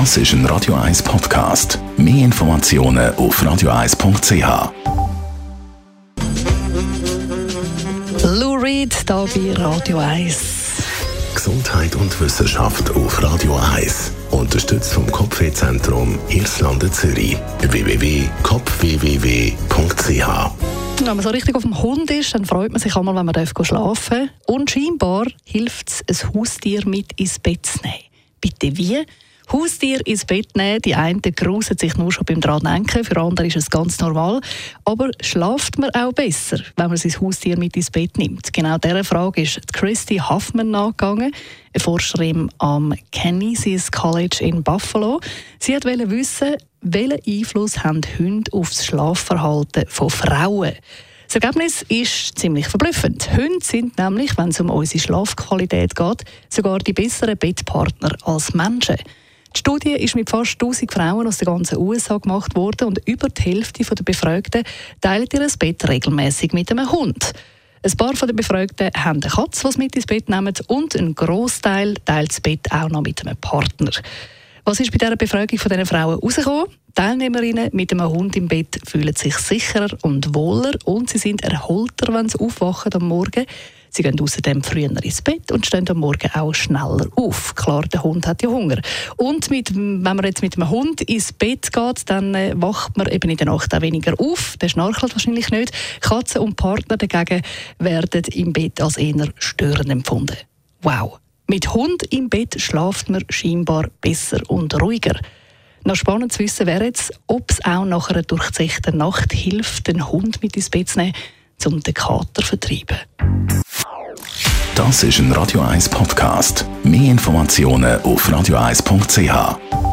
Das ist ein Radio 1 Podcast. Mehr Informationen auf radio1.ch. Lou Reed hier bei Radio 1. Gesundheit und Wissenschaft auf Radio 1. Unterstützt vom Kopfwehzentrum Irlande Zürich. www.kopfwww.ch Wenn man so richtig auf dem Hund ist, dann freut man sich einmal, wenn man schlafen darf. Und scheinbar hilft es, ein Haustier mit ins Bett zu nehmen. Bitte wie? Haustier ins Bett nehmen, die einen grusen sich nur schon beim dran für andere ist es ganz normal. Aber schlaft man auch besser, wenn man sein Haustier mit ins Bett nimmt? Genau dieser Frage ist Christy Huffman nachgegangen, eine Forscherin am Canisius College in Buffalo. Sie wollte wissen, welchen Einfluss haben Hunde auf das Schlafverhalten von Frauen? Das Ergebnis ist ziemlich verblüffend. Hunde sind nämlich, wenn es um unsere Schlafqualität geht, sogar die besseren Bettpartner als Menschen. Die Studie ist mit fast 1000 Frauen aus den ganzen USA gemacht worden und über die Hälfte der Befragten teilt ihr Bett regelmäßig mit einem Hund. Ein paar der Befragten haben eine Katze, die mit ins Bett nehmen und ein Großteil teilt das Bett auch noch mit einem Partner. Was ist bei dieser Befragung von diesen Frauen herausgekommen? Teilnehmerinnen mit einem Hund im Bett fühlen sich sicherer und wohler und sie sind erholter, wenn sie aufwachen am Morgen. Sie gehen außerdem früher ins Bett und stehen am Morgen auch schneller auf. Klar, der Hund hat ja Hunger. Und mit, wenn man jetzt mit einem Hund ins Bett geht, dann äh, wacht man eben in der Nacht auch weniger auf. Der schnarchelt wahrscheinlich nicht. Katzen und Partner dagegen werden im Bett als eher störend empfunden. Wow! Mit Hund im Bett schlaft man scheinbar besser und ruhiger. Noch spannend zu wissen wäre jetzt, ob es auch nach einer durchzechten Nacht hilft, den Hund mit ins Bett zu nehmen, um den Kater zu vertreiben. Das ist ein Radio 1 Podcast. Mehr Informationen auf radio1.ch.